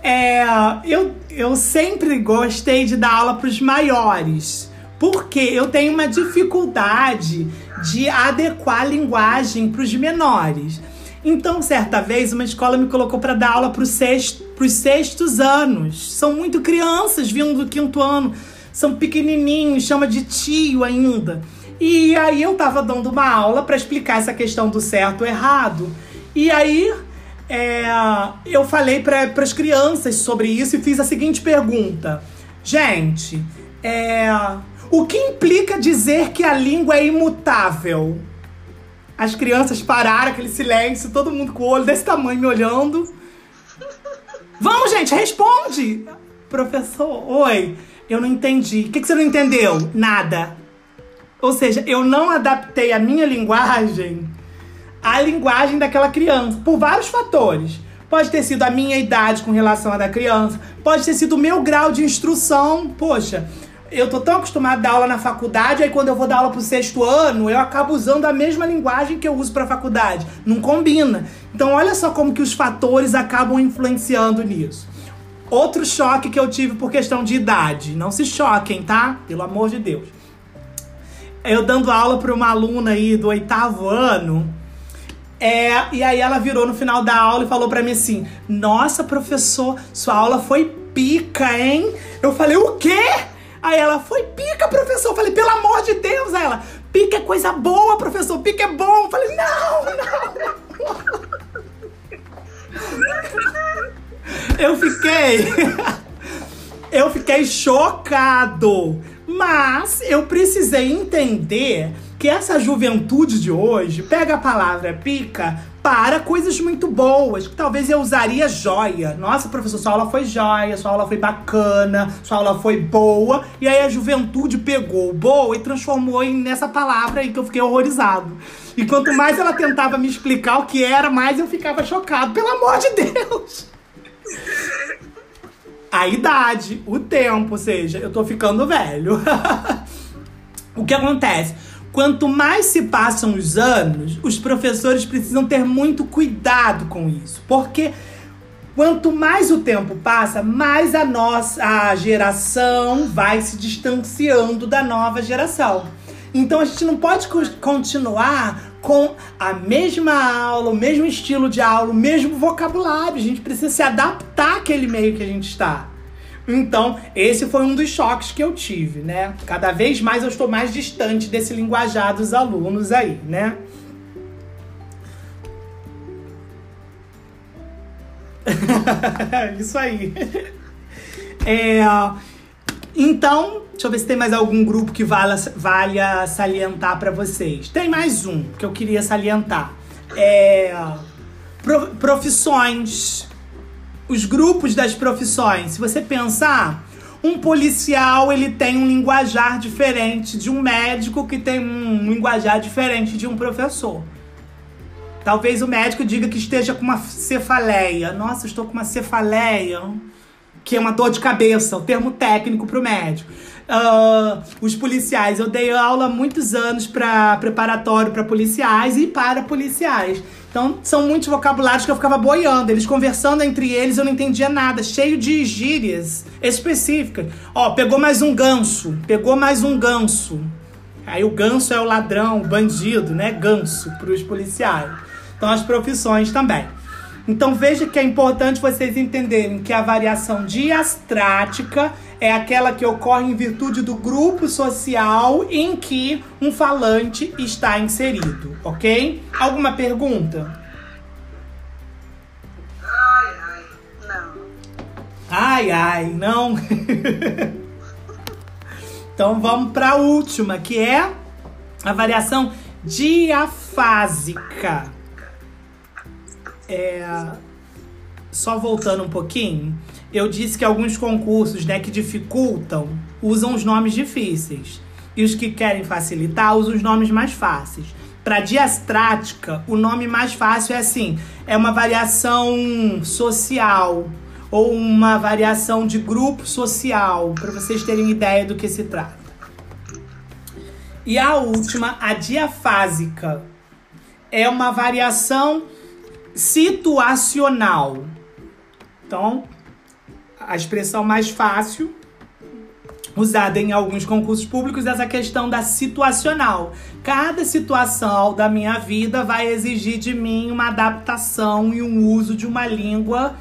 É, eu, eu sempre gostei de dar aula para os maiores, porque eu tenho uma dificuldade de adequar a linguagem para os menores. Então, certa vez, uma escola me colocou para dar aula para os sexto, sextos anos. São muito crianças vindo do quinto ano, são pequenininhos, chama de tio ainda. E aí eu tava dando uma aula para explicar essa questão do certo e errado. E aí é, eu falei para as crianças sobre isso e fiz a seguinte pergunta: Gente, é, o que implica dizer que a língua é imutável? As crianças pararam, aquele silêncio, todo mundo com o olho desse tamanho me olhando. Vamos, gente, responde! Professor, oi, eu não entendi. O que, que você não entendeu? Nada. Ou seja, eu não adaptei a minha linguagem à linguagem daquela criança, por vários fatores. Pode ter sido a minha idade com relação à da criança, pode ter sido o meu grau de instrução. Poxa, eu tô tão acostumado a dar aula na faculdade, aí quando eu vou dar aula pro sexto ano, eu acabo usando a mesma linguagem que eu uso pra faculdade. Não combina. Então olha só como que os fatores acabam influenciando nisso. Outro choque que eu tive por questão de idade. Não se choquem, tá? Pelo amor de Deus. Eu dando aula para uma aluna aí do oitavo ano. É, e aí ela virou no final da aula e falou para mim assim: Nossa, professor, sua aula foi pica, hein? Eu falei, o quê? Aí ela, foi pica, professor. Eu falei, pelo amor de Deus. Aí ela, pica é coisa boa, professor. Pica é bom. Eu falei, não, não. Eu fiquei. *laughs* Eu fiquei chocado. Mas eu precisei entender que essa juventude de hoje pega a palavra pica para coisas muito boas, que talvez eu usaria joia. Nossa, professor, sua aula foi joia, sua aula foi bacana, sua aula foi boa. E aí a juventude pegou boa e transformou em nessa palavra aí que eu fiquei horrorizado. E quanto mais ela tentava me explicar o que era, mais eu ficava chocado. Pelo amor de Deus! A idade, o tempo, ou seja, eu tô ficando velho. *laughs* o que acontece? Quanto mais se passam os anos, os professores precisam ter muito cuidado com isso, porque quanto mais o tempo passa, mais a nossa geração vai se distanciando da nova geração. Então a gente não pode continuar com a mesma aula, o mesmo estilo de aula, o mesmo vocabulário. A gente precisa se adaptar àquele meio que a gente está. Então, esse foi um dos choques que eu tive, né? Cada vez mais eu estou mais distante desse linguajar dos alunos aí, né? *laughs* Isso aí. É, então, deixa eu ver se tem mais algum grupo que valha, valha salientar para vocês. Tem mais um que eu queria salientar. É, profissões. Os grupos das profissões. Se você pensar, um policial ele tem um linguajar diferente de um médico que tem um linguajar diferente de um professor. Talvez o médico diga que esteja com uma cefaleia. Nossa, estou com uma cefaleia que é uma dor de cabeça, o termo técnico para o médico. Uh, os policiais, eu dei aula há muitos anos para preparatório para policiais e para policiais. Então, são muitos vocabulários que eu ficava boiando. Eles conversando entre eles, eu não entendia nada. Cheio de gírias específicas. Ó, pegou mais um ganso. Pegou mais um ganso. Aí o ganso é o ladrão, o bandido, né? Ganso para os policiais. Então, as profissões também. Então veja que é importante vocês entenderem que a variação diastrática é aquela que ocorre em virtude do grupo social em que um falante está inserido, ok? Alguma pergunta? Ai, ai, não. Ai, ai, não. *laughs* então vamos para a última, que é a variação diafásica. É, só voltando um pouquinho, eu disse que alguns concursos né, que dificultam usam os nomes difíceis. E os que querem facilitar usam os nomes mais fáceis. Para diastrática, o nome mais fácil é assim: é uma variação social ou uma variação de grupo social, para vocês terem ideia do que se trata. E a última, a diafásica, é uma variação situacional. Então, a expressão mais fácil usada em alguns concursos públicos é essa questão da situacional. Cada situação da minha vida vai exigir de mim uma adaptação e um uso de uma língua,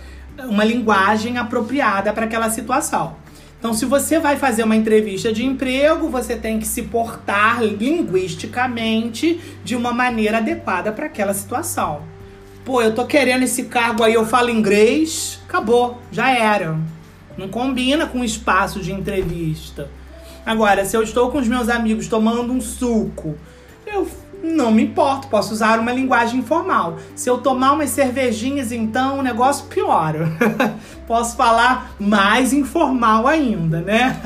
uma linguagem apropriada para aquela situação. Então, se você vai fazer uma entrevista de emprego, você tem que se portar linguisticamente de uma maneira adequada para aquela situação. Pô, eu tô querendo esse cargo aí, eu falo inglês, acabou, já era. Não combina com o espaço de entrevista. Agora, se eu estou com os meus amigos tomando um suco, eu não me importo, posso usar uma linguagem informal. Se eu tomar umas cervejinhas, então o negócio piora. *laughs* posso falar mais informal ainda, né?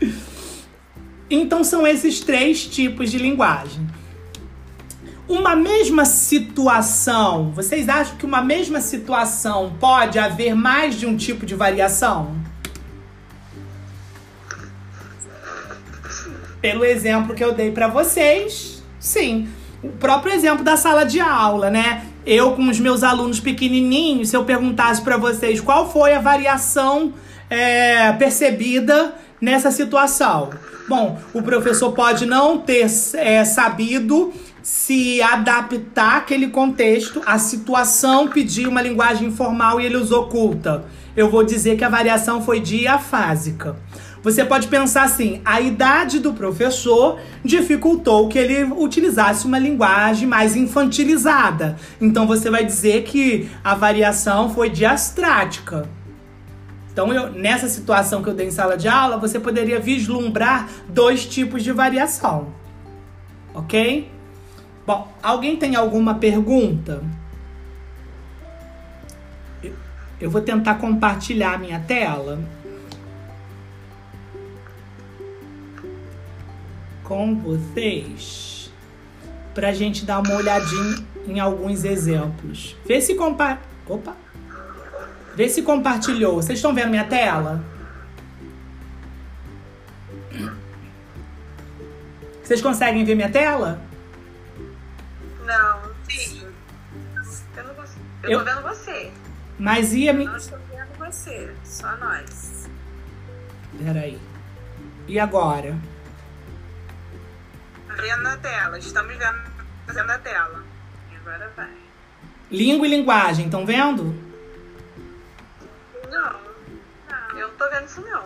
*laughs* então são esses três tipos de linguagem uma mesma situação, vocês acham que uma mesma situação pode haver mais de um tipo de variação? Pelo exemplo que eu dei para vocês, sim. O próprio exemplo da sala de aula, né? Eu com os meus alunos pequenininhos, se eu perguntasse para vocês qual foi a variação é, percebida nessa situação. Bom, o professor pode não ter é, sabido se adaptar àquele contexto, a situação pedir uma linguagem informal e ele os oculta. Eu vou dizer que a variação foi diafásica. Você pode pensar assim: a idade do professor dificultou que ele utilizasse uma linguagem mais infantilizada. Então você vai dizer que a variação foi diastrática. Então, eu, nessa situação que eu dei em sala de aula, você poderia vislumbrar dois tipos de variação. Ok? Bom, alguém tem alguma pergunta? Eu vou tentar compartilhar minha tela com vocês para a gente dar uma olhadinha em alguns exemplos. Vê se compa... Opa! Vê se compartilhou. Vocês estão vendo minha tela? Vocês conseguem ver minha tela? Não, sim. Eu não consigo. Eu, Eu- tô vendo você. Mas ia me. Não estou vendo você. Só nós. Peraí. E agora? Vendo a tela. Estamos vendo, vendo a tela. E agora vai. Língua e linguagem, estão vendo? Não. não. Eu não tô vendo isso não.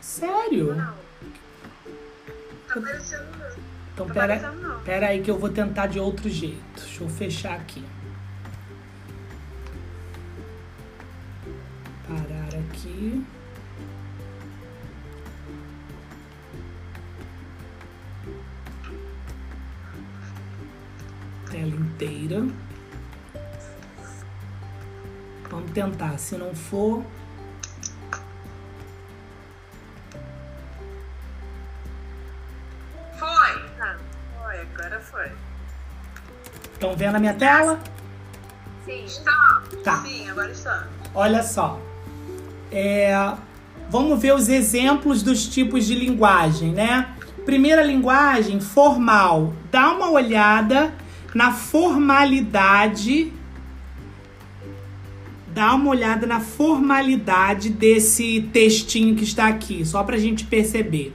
Sério? Não. Tá aparecendo não. Então Tá pera, pera aí que eu vou tentar de outro jeito. Deixa eu fechar aqui. Parar aqui. Tela inteira. Vamos tentar. Se não for, Foi. Ah, foi. Agora foi. estão vendo a minha tela? Sim. Está. Tá. Sim, agora está. Olha só. É, vamos ver os exemplos dos tipos de linguagem, né? Primeira linguagem, formal. Dá uma olhada na formalidade. Dá uma olhada na formalidade desse textinho que está aqui, só para a gente perceber.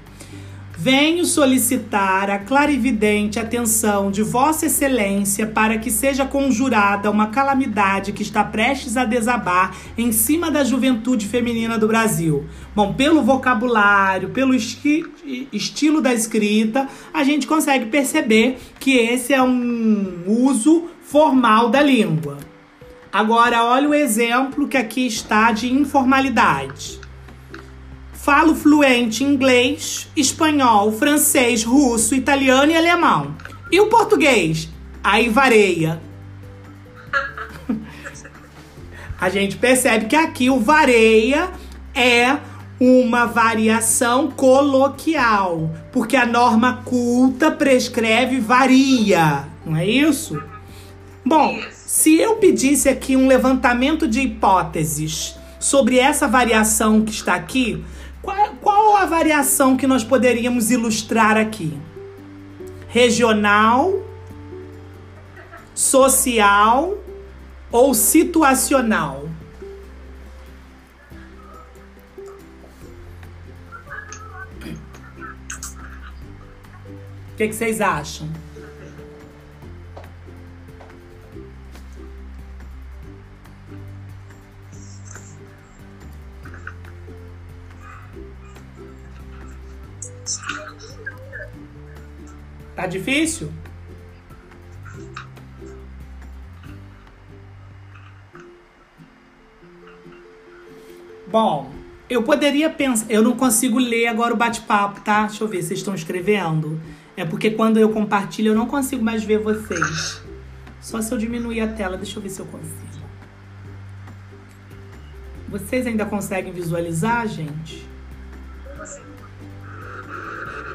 Venho solicitar a clarividente atenção de Vossa Excelência para que seja conjurada uma calamidade que está prestes a desabar em cima da juventude feminina do Brasil. Bom, pelo vocabulário, pelo esti- estilo da escrita, a gente consegue perceber que esse é um uso formal da língua. Agora, olha o exemplo que aqui está de informalidade. Falo fluente inglês, espanhol, francês, russo, italiano e alemão. E o português? Aí vareia. *laughs* A gente percebe que aqui o vareia é uma variação coloquial, porque a norma culta prescreve varia, não é isso? Bom, se eu pedisse aqui um levantamento de hipóteses sobre essa variação que está aqui, qual, qual a variação que nós poderíamos ilustrar aqui? Regional, social ou situacional? O que, que vocês acham? Tá difícil? Bom, eu poderia pensar. Eu não consigo ler agora o bate-papo, tá? Deixa eu ver, vocês estão escrevendo? É porque quando eu compartilho eu não consigo mais ver vocês. Só se eu diminuir a tela, deixa eu ver se eu consigo. Vocês ainda conseguem visualizar, gente?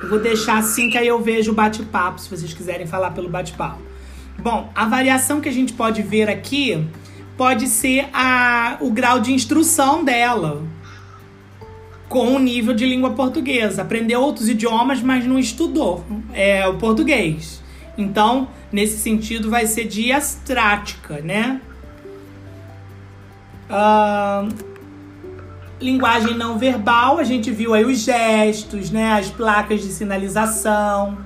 Eu vou deixar assim que aí eu vejo o bate-papo, se vocês quiserem falar pelo bate-papo. Bom, a variação que a gente pode ver aqui pode ser a, o grau de instrução dela com o nível de língua portuguesa. Aprendeu outros idiomas, mas não estudou é, o português. Então, nesse sentido, vai ser diastrática, né? Ahn, linguagem não verbal, a gente viu aí os gestos, né, as placas de sinalização.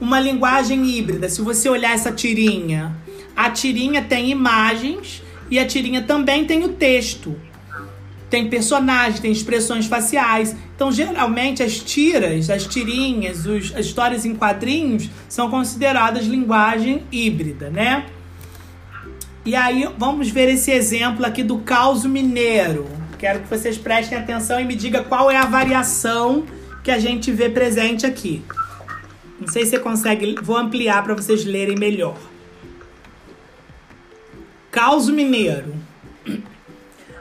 Uma linguagem híbrida, se você olhar essa tirinha, a tirinha tem imagens e a tirinha também tem o texto. Tem personagens, tem expressões faciais. Então, geralmente, as tiras, as tirinhas, os, as histórias em quadrinhos são consideradas linguagem híbrida, né? E aí, vamos ver esse exemplo aqui do caos mineiro. Quero que vocês prestem atenção e me digam qual é a variação que a gente vê presente aqui. Não sei se você consegue, vou ampliar para vocês lerem melhor. Caos mineiro.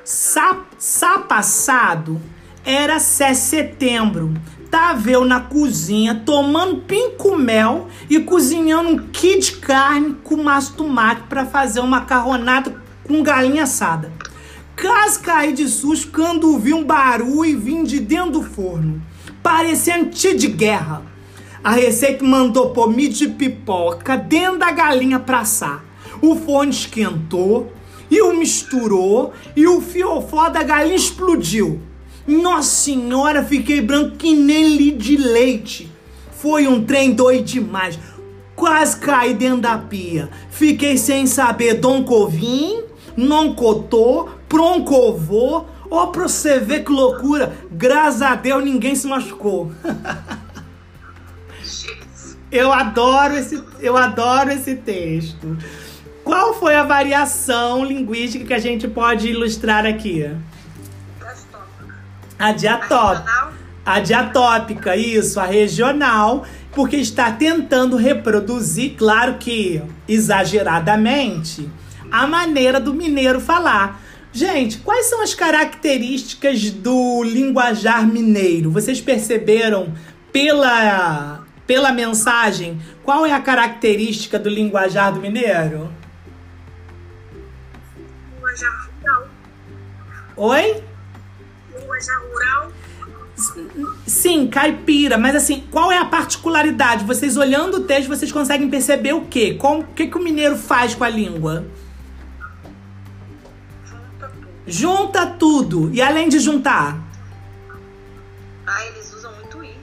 Sá, sá passado era sé setembro. Tava eu na cozinha tomando pinco mel e cozinhando um quilo de carne com maço tomate para fazer uma macarronada com galinha assada. Quase caí de susto quando vi um barulho vindo de dentro do forno, parecendo tiro de guerra. A receita mandou pôr milho de pipoca dentro da galinha pra assar. O forno esquentou e o misturou e o fiofó da galinha explodiu. Nossa senhora, fiquei branco que nem li de leite. Foi um trem doido demais. Quase caí dentro da pia. Fiquei sem saber Dom Covim, não cotou, proncovô. Ó, pra você ver que loucura. Graças a Deus ninguém se machucou. eu adoro esse, eu adoro esse texto. Qual foi a variação linguística que a gente pode ilustrar aqui? A diatópica. A diatópica, isso, a regional, porque está tentando reproduzir, claro que exageradamente, a maneira do mineiro falar. Gente, quais são as características do linguajar mineiro? Vocês perceberam pela, pela mensagem qual é a característica do linguajar do mineiro? Linguajar rural. Oi? Linguajar rural. Sim, caipira, mas assim, qual é a particularidade? Vocês olhando o texto, vocês conseguem perceber o quê? o que, que o mineiro faz com a língua? Junta tudo. E além de juntar? Ah, eles usam muito i.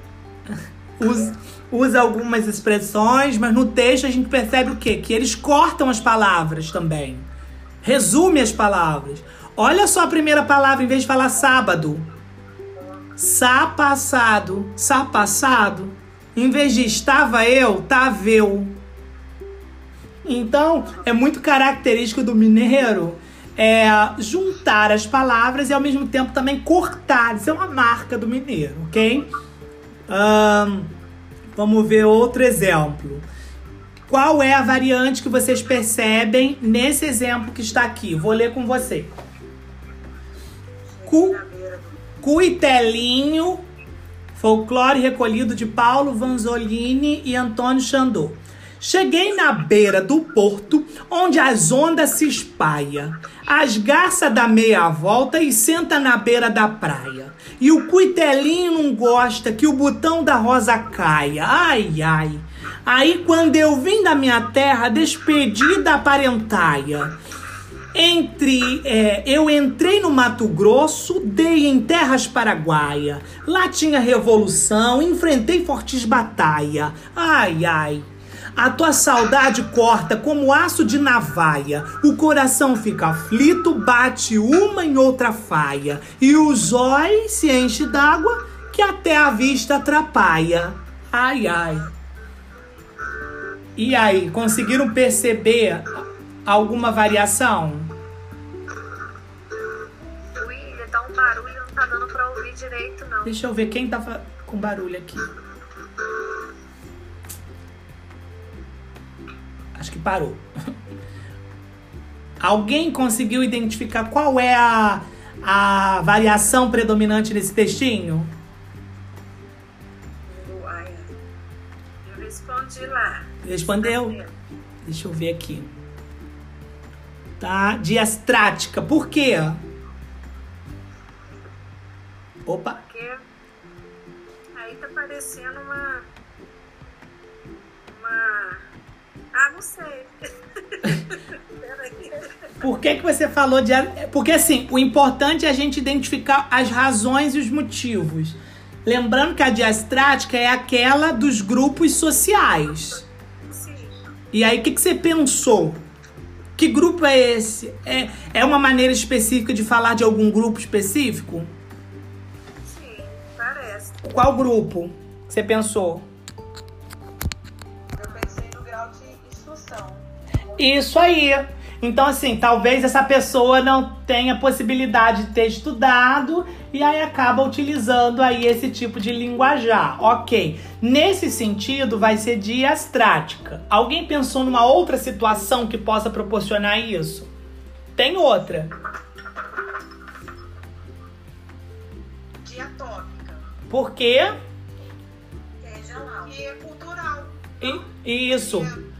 *laughs* usa, usa algumas expressões, mas no texto a gente percebe o quê? Que eles cortam as palavras também. Resume as palavras. Olha só a primeira palavra, em vez de falar sábado. Sá passado. Sá passado. Em vez de estava eu, tava eu. Então, é muito característico do mineiro é, juntar as palavras e ao mesmo tempo também cortar. Isso é uma marca do mineiro, ok? Um, vamos ver outro exemplo. Qual é a variante que vocês percebem nesse exemplo que está aqui? Vou ler com você. Cu, Cuitelinho, folclore recolhido de Paulo Vanzolini e Antônio Xandô. Cheguei na beira do porto, onde as ondas se espalham. As garças dá meia volta e senta na beira da praia. E o cuitelinho não gosta que o botão da rosa caia. Ai, ai. Aí quando eu vim da minha terra, despedi da parentaia. Entre é, eu entrei no Mato Grosso, dei em terras paraguaia. Lá tinha revolução, enfrentei fortes batalha. Ai, ai. A tua saudade corta como aço de navaia. O coração fica aflito, bate uma em outra faia. E o zói se enche d'água que até a vista atrapalha. Ai, ai. E aí, conseguiram perceber alguma variação? William, tá um barulho, não tá dando pra ouvir direito, não. Deixa eu ver quem tá com barulho aqui. Acho que parou. *laughs* Alguém conseguiu identificar qual é a, a variação predominante nesse textinho? Eu respondi lá. Respondeu? Deixa eu ver aqui. Tá? Diastrática. Por quê? Opa. Porque aí tá parecendo uma. Uma. Não sei. Por que, que você falou de. Porque assim, o importante é a gente identificar as razões e os motivos. Lembrando que a diastrática é aquela dos grupos sociais. Sim. E aí, o que, que você pensou? Que grupo é esse? É, é uma maneira específica de falar de algum grupo específico? Sim, parece. Qual grupo você pensou? Isso aí. Então, assim, talvez essa pessoa não tenha possibilidade de ter estudado e aí acaba utilizando aí esse tipo de linguajar. Ok. Nesse sentido, vai ser diastrática. Alguém pensou numa outra situação que possa proporcionar isso? Tem outra. Diatópica. Por quê? Que é é cultural. I- Isso.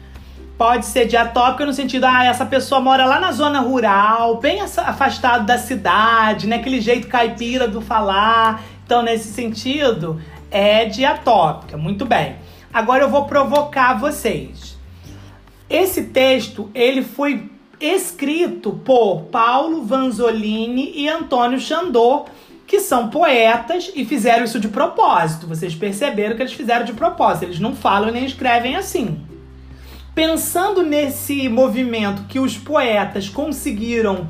Pode ser diatópica no sentido, ah, essa pessoa mora lá na zona rural, bem afastado da cidade, né? Aquele jeito caipira do falar. Então, nesse sentido, é diatópica. Muito bem. Agora eu vou provocar vocês. Esse texto, ele foi escrito por Paulo Vanzolini e Antônio Chandor, que são poetas e fizeram isso de propósito. Vocês perceberam que eles fizeram de propósito. Eles não falam nem escrevem assim. Pensando nesse movimento que os poetas conseguiram